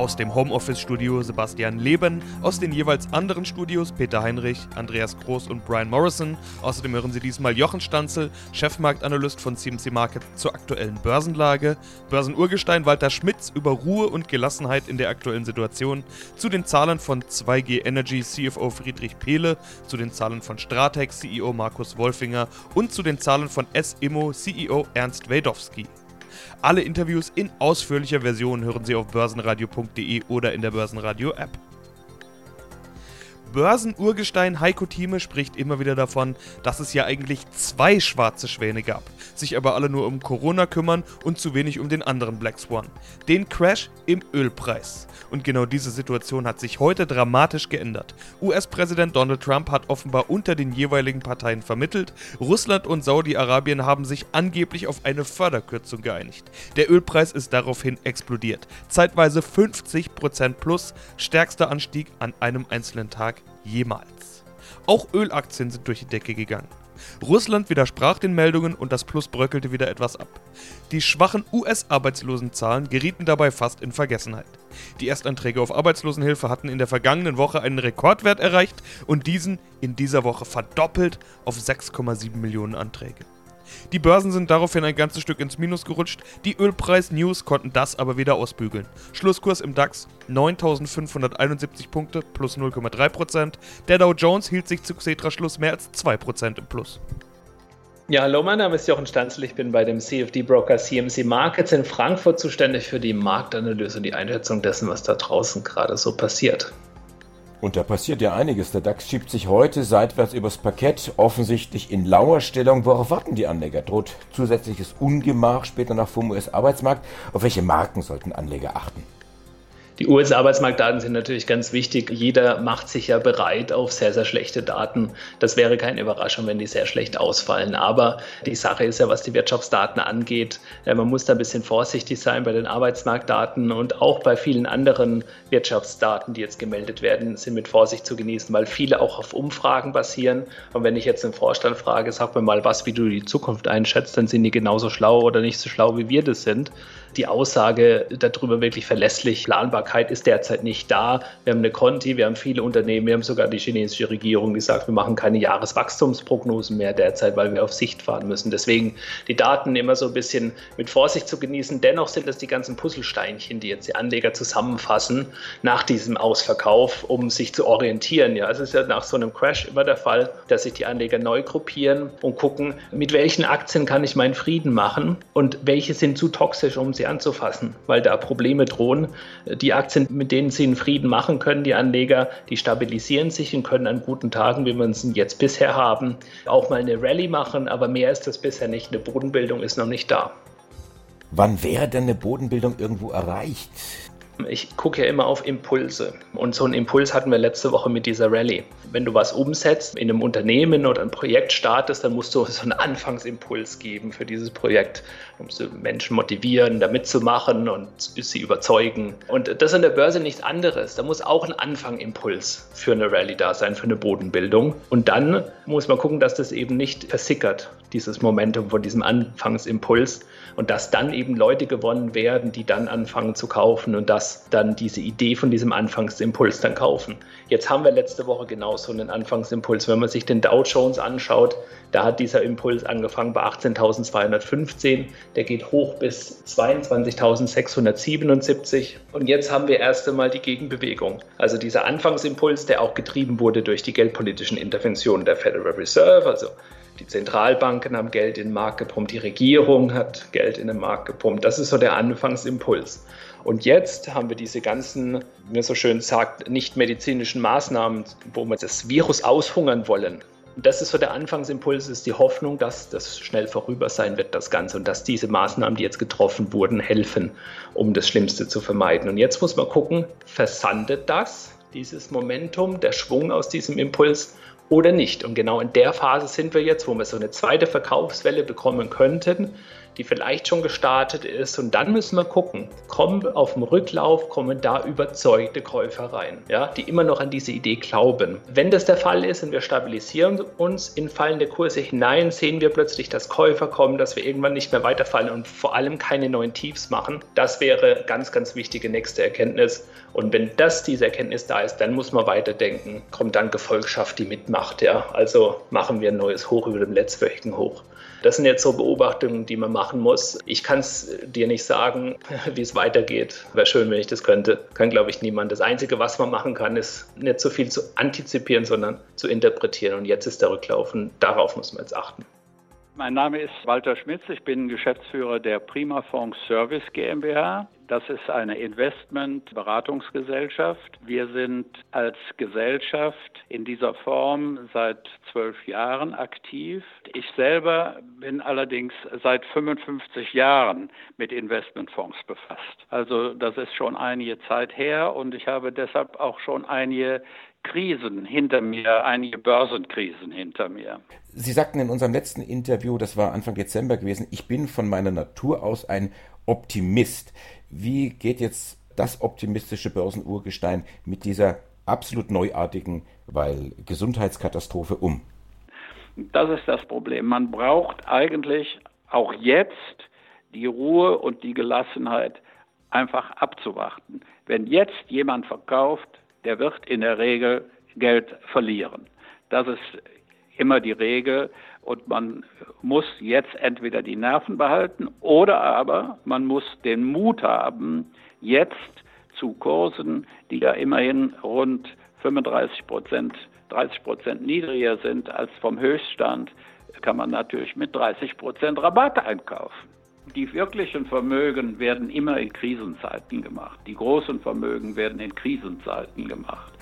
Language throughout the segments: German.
Aus dem Homeoffice-Studio Sebastian Leben, aus den jeweils anderen Studios Peter Heinrich, Andreas Groß und Brian Morrison. Außerdem hören Sie diesmal Jochen Stanzel, Chefmarktanalyst von CMC Market zur aktuellen Börsenlage, Börsenurgestein Walter Schmitz über Ruhe und Gelassenheit in der aktuellen Situation, zu den Zahlen von 2G Energy CFO Friedrich Pehle, zu den Zahlen von Stratec CEO Markus Wolfinger und zu den Zahlen von S-Immo CEO Ernst Wadowski. Alle Interviews in ausführlicher Version hören Sie auf börsenradio.de oder in der Börsenradio-App. Börsenurgestein Heiko Thieme spricht immer wieder davon, dass es ja eigentlich zwei schwarze Schwäne gab, sich aber alle nur um Corona kümmern und zu wenig um den anderen Black Swan, den Crash im Ölpreis. Und genau diese Situation hat sich heute dramatisch geändert. US-Präsident Donald Trump hat offenbar unter den jeweiligen Parteien vermittelt, Russland und Saudi-Arabien haben sich angeblich auf eine Förderkürzung geeinigt. Der Ölpreis ist daraufhin explodiert, zeitweise 50% plus, stärkster Anstieg an einem einzelnen Tag jemals. Auch Ölaktien sind durch die Decke gegangen. Russland widersprach den Meldungen und das Plus bröckelte wieder etwas ab. Die schwachen US-Arbeitslosenzahlen gerieten dabei fast in Vergessenheit. Die Erstanträge auf Arbeitslosenhilfe hatten in der vergangenen Woche einen Rekordwert erreicht und diesen in dieser Woche verdoppelt auf 6,7 Millionen Anträge. Die Börsen sind daraufhin ein ganzes Stück ins Minus gerutscht, die Ölpreis-News konnten das aber wieder ausbügeln. Schlusskurs im DAX 9571 Punkte plus 0,3%, der Dow Jones hielt sich zu Xetra-Schluss mehr als 2% im Plus. Ja, hallo, mein Name ist Jochen Stanzel. Ich bin bei dem CFD-Broker CMC Markets in Frankfurt zuständig für die Marktanalyse und die Einschätzung dessen, was da draußen gerade so passiert. Und da passiert ja einiges. Der DAX schiebt sich heute seitwärts übers Parkett, offensichtlich in lauer Stellung. Worauf warten die Anleger? Droht zusätzliches Ungemach später nach vom US-Arbeitsmarkt? Auf welche Marken sollten Anleger achten? Die US-Arbeitsmarktdaten sind natürlich ganz wichtig. Jeder macht sich ja bereit auf sehr, sehr schlechte Daten. Das wäre keine Überraschung, wenn die sehr schlecht ausfallen. Aber die Sache ist ja, was die Wirtschaftsdaten angeht, man muss da ein bisschen vorsichtig sein bei den Arbeitsmarktdaten und auch bei vielen anderen Wirtschaftsdaten, die jetzt gemeldet werden, sind mit Vorsicht zu genießen, weil viele auch auf Umfragen basieren. Und wenn ich jetzt den Vorstand frage, sag mir mal was, wie du die Zukunft einschätzt, dann sind die genauso schlau oder nicht so schlau, wie wir das sind die Aussage darüber wirklich verlässlich. Planbarkeit ist derzeit nicht da. Wir haben eine Conti, wir haben viele Unternehmen, wir haben sogar die chinesische Regierung gesagt, wir machen keine Jahreswachstumsprognosen mehr derzeit, weil wir auf Sicht fahren müssen. Deswegen die Daten immer so ein bisschen mit Vorsicht zu genießen. Dennoch sind das die ganzen Puzzlesteinchen, die jetzt die Anleger zusammenfassen nach diesem Ausverkauf, um sich zu orientieren. Ja, es ist ja nach so einem Crash immer der Fall, dass sich die Anleger neu gruppieren und gucken, mit welchen Aktien kann ich meinen Frieden machen und welche sind zu toxisch, um sie anzufassen, weil da Probleme drohen. Die Aktien, mit denen sie einen Frieden machen können, die Anleger, die stabilisieren sich und können an guten Tagen, wie wir es jetzt bisher haben, auch mal eine Rallye machen, aber mehr ist das bisher nicht. Eine Bodenbildung ist noch nicht da. Wann wäre denn eine Bodenbildung irgendwo erreicht? Ich gucke ja immer auf Impulse. Und so einen Impuls hatten wir letzte Woche mit dieser Rallye. Wenn du was umsetzt in einem Unternehmen oder ein Projekt startest, dann musst du so einen Anfangsimpuls geben für dieses Projekt. Du musst Menschen motivieren, da mitzumachen und sie überzeugen. Und das an der Börse nichts anderes. Da muss auch ein Anfangimpuls für eine Rallye da sein, für eine Bodenbildung. Und dann muss man gucken, dass das eben nicht versickert, dieses Momentum von diesem Anfangsimpuls. Und dass dann eben Leute gewonnen werden, die dann anfangen zu kaufen und das dann diese Idee von diesem Anfangsimpuls dann kaufen. Jetzt haben wir letzte Woche genau so einen Anfangsimpuls. Wenn man sich den Dow Jones anschaut, da hat dieser Impuls angefangen bei 18.215, der geht hoch bis 22.677 und jetzt haben wir erst einmal die Gegenbewegung. Also dieser Anfangsimpuls, der auch getrieben wurde durch die geldpolitischen Interventionen der Federal Reserve, also die Zentralbanken haben Geld in den Markt gepumpt, die Regierung hat Geld in den Markt gepumpt. Das ist so der Anfangsimpuls. Und jetzt haben wir diese ganzen, wie man so schön sagt, nicht medizinischen Maßnahmen, wo wir das Virus aushungern wollen. Und das ist so der Anfangsimpuls, ist die Hoffnung, dass das schnell vorüber sein wird, das Ganze, und dass diese Maßnahmen, die jetzt getroffen wurden, helfen, um das Schlimmste zu vermeiden. Und jetzt muss man gucken, versandet das, dieses Momentum, der Schwung aus diesem Impuls, oder nicht. Und genau in der Phase sind wir jetzt, wo wir so eine zweite Verkaufswelle bekommen könnten, die vielleicht schon gestartet ist. Und dann müssen wir gucken, kommen auf dem Rücklauf, kommen da überzeugte Käufer rein, ja, die immer noch an diese Idee glauben. Wenn das der Fall ist und wir stabilisieren uns in fallende Kurse hinein, sehen wir plötzlich, dass Käufer kommen, dass wir irgendwann nicht mehr weiterfallen und vor allem keine neuen Tiefs machen. Das wäre ganz, ganz wichtige nächste Erkenntnis. Und wenn das diese Erkenntnis da ist, dann muss man weiterdenken. Kommt dann Gefolgschaft, die mitmacht. Ja? Also machen wir ein neues Hoch über dem letztwöchigen Hoch. Das sind jetzt so Beobachtungen, die man machen muss. Ich kann es dir nicht sagen, wie es weitergeht. Wäre schön, wenn ich das könnte. Kann, glaube ich, niemand. Das Einzige, was man machen kann, ist nicht so viel zu antizipieren, sondern zu interpretieren. Und jetzt ist der Rücklauf darauf muss man jetzt achten. Mein Name ist Walter Schmitz. Ich bin Geschäftsführer der Prima Fonds Service GmbH. Das ist eine Investmentberatungsgesellschaft. Wir sind als Gesellschaft in dieser Form seit zwölf Jahren aktiv. Ich selber bin allerdings seit 55 Jahren mit Investmentfonds befasst. Also das ist schon einige Zeit her und ich habe deshalb auch schon einige Krisen hinter mir, einige Börsenkrisen hinter mir. Sie sagten in unserem letzten Interview, das war Anfang Dezember gewesen, ich bin von meiner Natur aus ein Optimist. Wie geht jetzt das optimistische Börsenurgestein mit dieser absolut neuartigen, weil Gesundheitskatastrophe um? Das ist das Problem. Man braucht eigentlich auch jetzt die Ruhe und die Gelassenheit einfach abzuwarten. Wenn jetzt jemand verkauft, der wird in der Regel Geld verlieren. Das ist immer die Regel und man muss jetzt entweder die Nerven behalten oder aber man muss den Mut haben, jetzt zu Kursen, die ja immerhin rund 35 Prozent, 30 Prozent niedriger sind als vom Höchststand, kann man natürlich mit 30 Prozent Rabatt einkaufen. Die wirklichen Vermögen werden immer in Krisenzeiten gemacht. Die großen Vermögen werden in Krisenzeiten gemacht.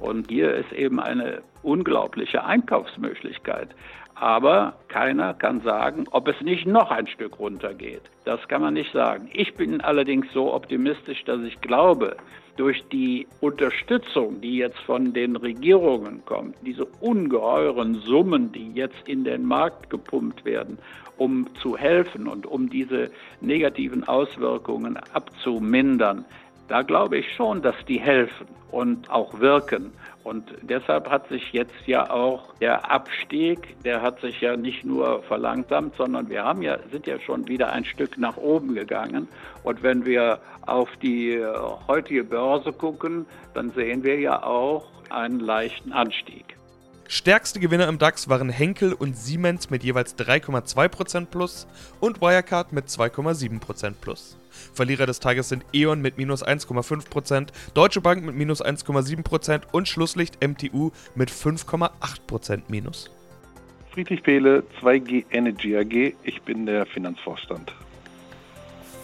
Und hier ist eben eine unglaubliche Einkaufsmöglichkeit. Aber keiner kann sagen, ob es nicht noch ein Stück runtergeht. Das kann man nicht sagen. Ich bin allerdings so optimistisch, dass ich glaube, durch die Unterstützung, die jetzt von den Regierungen kommt, diese ungeheuren Summen, die jetzt in den Markt gepumpt werden, um zu helfen und um diese negativen Auswirkungen abzumindern, da glaube ich schon, dass die helfen und auch wirken. Und deshalb hat sich jetzt ja auch der Abstieg, der hat sich ja nicht nur verlangsamt, sondern wir haben ja, sind ja schon wieder ein Stück nach oben gegangen. Und wenn wir auf die heutige Börse gucken, dann sehen wir ja auch einen leichten Anstieg. Stärkste Gewinner im DAX waren Henkel und Siemens mit jeweils 3,2% plus und Wirecard mit 2,7% plus. Verlierer des Tages sind E.ON mit minus 1,5%, Deutsche Bank mit minus 1,7% und Schlusslicht MTU mit 5,8% minus. Friedrich Pehle, 2G Energy AG, ich bin der Finanzvorstand.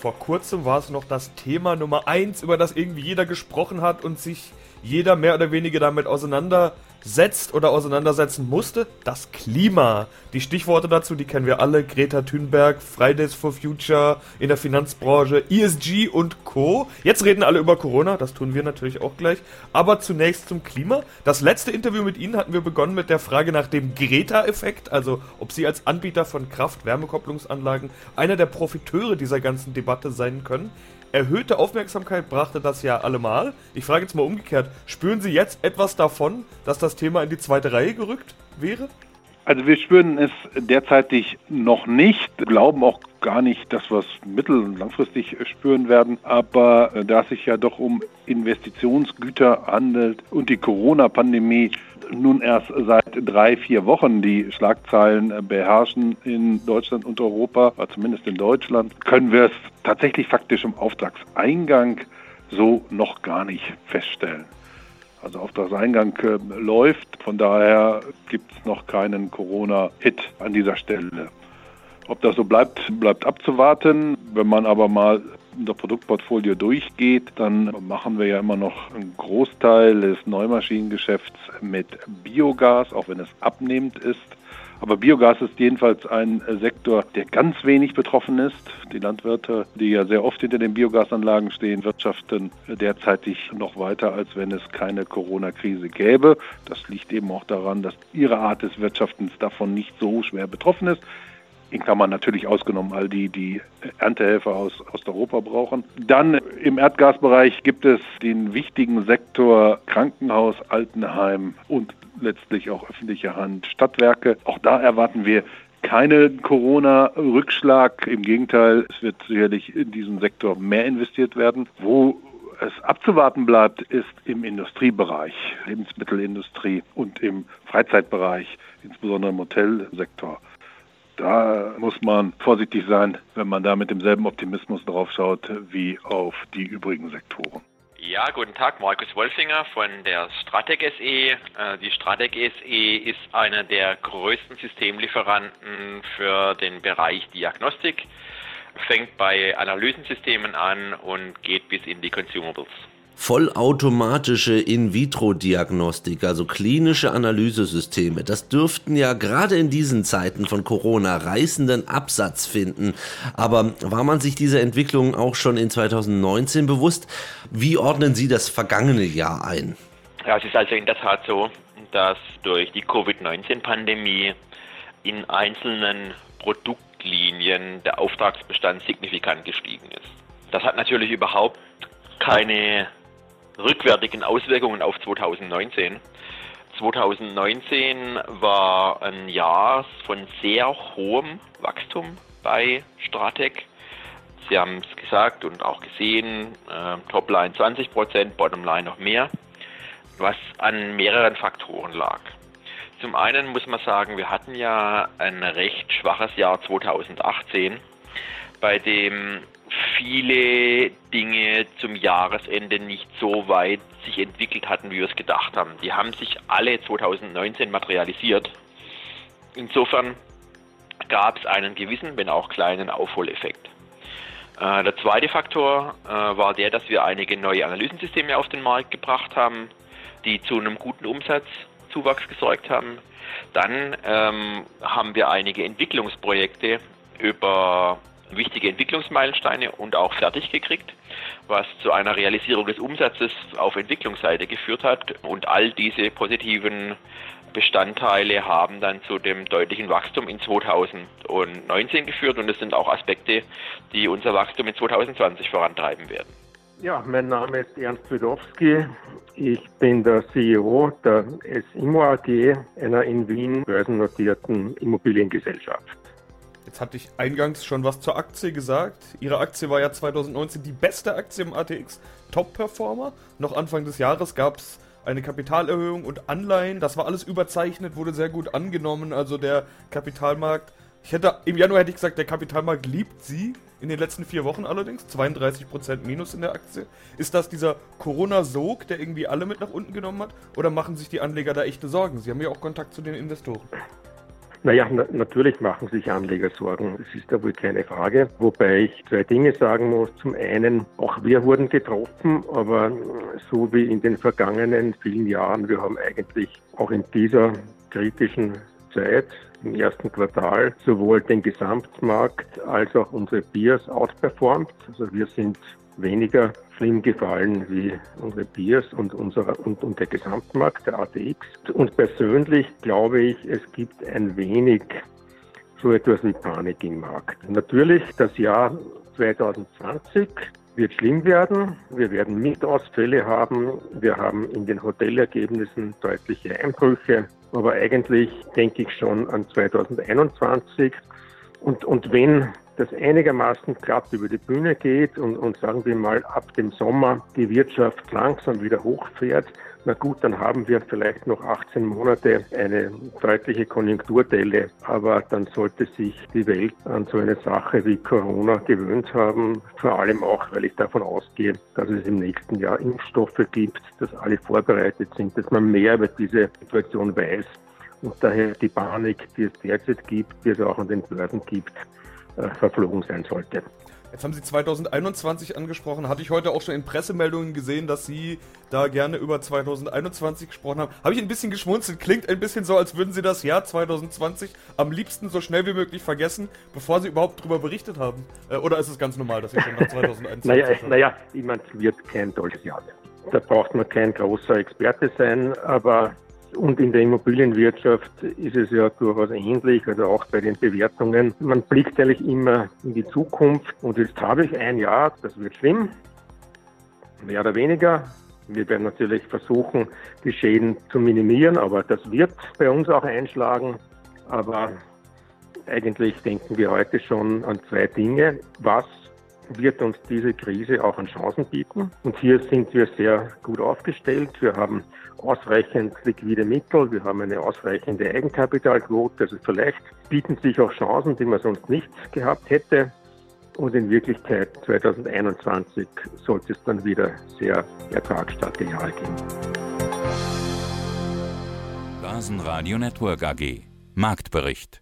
Vor kurzem war es noch das Thema Nummer 1, über das irgendwie jeder gesprochen hat und sich jeder mehr oder weniger damit auseinandersetzt oder auseinandersetzen musste, das Klima. Die Stichworte dazu, die kennen wir alle. Greta Thunberg, Fridays for Future in der Finanzbranche, ESG und Co. Jetzt reden alle über Corona, das tun wir natürlich auch gleich. Aber zunächst zum Klima. Das letzte Interview mit Ihnen hatten wir begonnen mit der Frage nach dem Greta-Effekt, also ob Sie als Anbieter von Kraft-Wärmekopplungsanlagen einer der Profiteure dieser ganzen Debatte sein können erhöhte Aufmerksamkeit brachte das ja allemal. Ich frage jetzt mal umgekehrt, spüren Sie jetzt etwas davon, dass das Thema in die zweite Reihe gerückt wäre? Also wir spüren es derzeitig noch nicht, glauben auch gar nicht, dass wir es mittel- und langfristig spüren werden. Aber äh, da es sich ja doch um Investitionsgüter handelt und die Corona-Pandemie nun erst seit drei, vier Wochen die Schlagzeilen beherrschen in Deutschland und Europa, zumindest in Deutschland, können wir es tatsächlich faktisch im Auftragseingang so noch gar nicht feststellen. Also Auftragseingang äh, läuft, von daher gibt es noch keinen Corona-Hit an dieser Stelle. Ob das so bleibt, bleibt abzuwarten. Wenn man aber mal unser Produktportfolio durchgeht, dann machen wir ja immer noch einen Großteil des Neumaschinengeschäfts mit Biogas, auch wenn es abnehmend ist. Aber Biogas ist jedenfalls ein Sektor, der ganz wenig betroffen ist. Die Landwirte, die ja sehr oft hinter den Biogasanlagen stehen, wirtschaften derzeitig noch weiter, als wenn es keine Corona-Krise gäbe. Das liegt eben auch daran, dass ihre Art des Wirtschaftens davon nicht so schwer betroffen ist. in Klammern natürlich ausgenommen all die, die Erntehelfer aus Osteuropa brauchen. Dann im Erdgasbereich gibt es den wichtigen Sektor Krankenhaus, Altenheim und letztlich auch öffentliche Hand, Stadtwerke. Auch da erwarten wir keinen Corona-Rückschlag. Im Gegenteil, es wird sicherlich in diesem Sektor mehr investiert werden. Wo es abzuwarten bleibt, ist im Industriebereich, Lebensmittelindustrie und im Freizeitbereich, insbesondere im Hotelsektor. Da muss man vorsichtig sein, wenn man da mit demselben Optimismus drauf schaut wie auf die übrigen Sektoren. Ja, guten Tag, Markus Wolfinger von der Stratec SE. Äh, die Stratec SE ist einer der größten Systemlieferanten für den Bereich Diagnostik fängt bei Analysensystemen an und geht bis in die Consumables. Vollautomatische In-vitro-Diagnostik, also klinische Analysesysteme, das dürften ja gerade in diesen Zeiten von Corona reißenden Absatz finden. Aber war man sich dieser Entwicklung auch schon in 2019 bewusst? Wie ordnen Sie das vergangene Jahr ein? Ja, es ist also in der Tat so, dass durch die Covid-19-Pandemie in einzelnen Produkten Richtlinien der Auftragsbestand signifikant gestiegen ist. Das hat natürlich überhaupt keine rückwärtigen Auswirkungen auf 2019. 2019 war ein Jahr von sehr hohem Wachstum bei Stratec. Sie haben es gesagt und auch gesehen, äh, Topline 20 Prozent, Bottomline noch mehr, was an mehreren Faktoren lag. Zum einen muss man sagen, wir hatten ja ein recht schwaches Jahr 2018, bei dem viele Dinge zum Jahresende nicht so weit sich entwickelt hatten, wie wir es gedacht haben. Die haben sich alle 2019 materialisiert. Insofern gab es einen gewissen, wenn auch kleinen Aufholeffekt. Äh, der zweite Faktor äh, war der, dass wir einige neue Analysensysteme auf den Markt gebracht haben, die zu einem guten Umsatz Zuwachs gesorgt haben. Dann ähm, haben wir einige Entwicklungsprojekte über wichtige Entwicklungsmeilensteine und auch fertig gekriegt, was zu einer Realisierung des Umsatzes auf Entwicklungsseite geführt hat. Und all diese positiven Bestandteile haben dann zu dem deutlichen Wachstum in 2019 geführt und es sind auch Aspekte, die unser Wachstum in 2020 vorantreiben werden. Ja, mein Name ist Ernst Widowski. Ich bin der CEO der SIMO AG, einer in Wien börsennotierten Immobiliengesellschaft. Jetzt hatte ich eingangs schon was zur Aktie gesagt. Ihre Aktie war ja 2019 die beste Aktie im ATX Top-Performer. Noch Anfang des Jahres gab es eine Kapitalerhöhung und Anleihen. Das war alles überzeichnet, wurde sehr gut angenommen. Also der Kapitalmarkt ich hätte, im Januar hätte ich gesagt, der Kapitalmarkt liebt sie. In den letzten vier Wochen allerdings. 32% Minus in der Aktie. Ist das dieser Corona-Sog, der irgendwie alle mit nach unten genommen hat? Oder machen sich die Anleger da echte Sorgen? Sie haben ja auch Kontakt zu den Investoren. Naja, na natürlich machen sich Anleger Sorgen. Das ist da wohl keine Frage. Wobei ich zwei Dinge sagen muss. Zum einen, auch wir wurden getroffen, aber so wie in den vergangenen vielen Jahren, wir haben eigentlich auch in dieser kritischen Zeit im ersten Quartal sowohl den Gesamtmarkt als auch unsere Peers outperformt. Also wir sind weniger schlimm gefallen wie unsere Peers und, unser, und, und der Gesamtmarkt, der ATX. Und persönlich glaube ich, es gibt ein wenig so etwas wie Panik im Markt. Natürlich, das Jahr 2020 wird schlimm werden. Wir werden Mietausfälle haben. Wir haben in den Hotelergebnissen deutliche Einbrüche. Aber eigentlich denke ich schon an 2021. Und, und wenn das einigermaßen glatt über die Bühne geht und, und sagen wir mal ab dem Sommer die Wirtschaft langsam wieder hochfährt, na gut, dann haben wir vielleicht noch 18 Monate eine deutliche Konjunkturdelle, aber dann sollte sich die Welt an so eine Sache wie Corona gewöhnt haben, vor allem auch, weil ich davon ausgehe, dass es im nächsten Jahr Impfstoffe gibt, dass alle vorbereitet sind, dass man mehr über diese Situation weiß und daher die Panik, die es derzeit gibt, die es auch an den Börsen gibt, verflogen sein sollte. Jetzt haben Sie 2021 angesprochen. Hatte ich heute auch schon in Pressemeldungen gesehen, dass Sie da gerne über 2021 gesprochen haben. Habe ich ein bisschen geschmunzelt. Klingt ein bisschen so, als würden Sie das Jahr 2020 am liebsten so schnell wie möglich vergessen, bevor Sie überhaupt darüber berichtet haben. Äh, oder ist es ganz normal, dass Sie schon nach 2021 Naja, naja ich meine, es wird kein tolles Jahr. Da braucht man kein großer Experte sein, aber Und in der Immobilienwirtschaft ist es ja durchaus ähnlich, also auch bei den Bewertungen. Man blickt eigentlich immer in die Zukunft und jetzt habe ich ein Jahr, das wird schlimm, mehr oder weniger. Wir werden natürlich versuchen, die Schäden zu minimieren, aber das wird bei uns auch einschlagen. Aber eigentlich denken wir heute schon an zwei Dinge. Was wird uns diese Krise auch an Chancen bieten? Und hier sind wir sehr gut aufgestellt. Wir haben ausreichend liquide Mittel, wir haben eine ausreichende Eigenkapitalquote. Also vielleicht bieten sich auch Chancen, die man sonst nicht gehabt hätte. Und in Wirklichkeit 2021 sollte es dann wieder sehr ertragsstarke Jahre geben. Börsenradio Network AG Marktbericht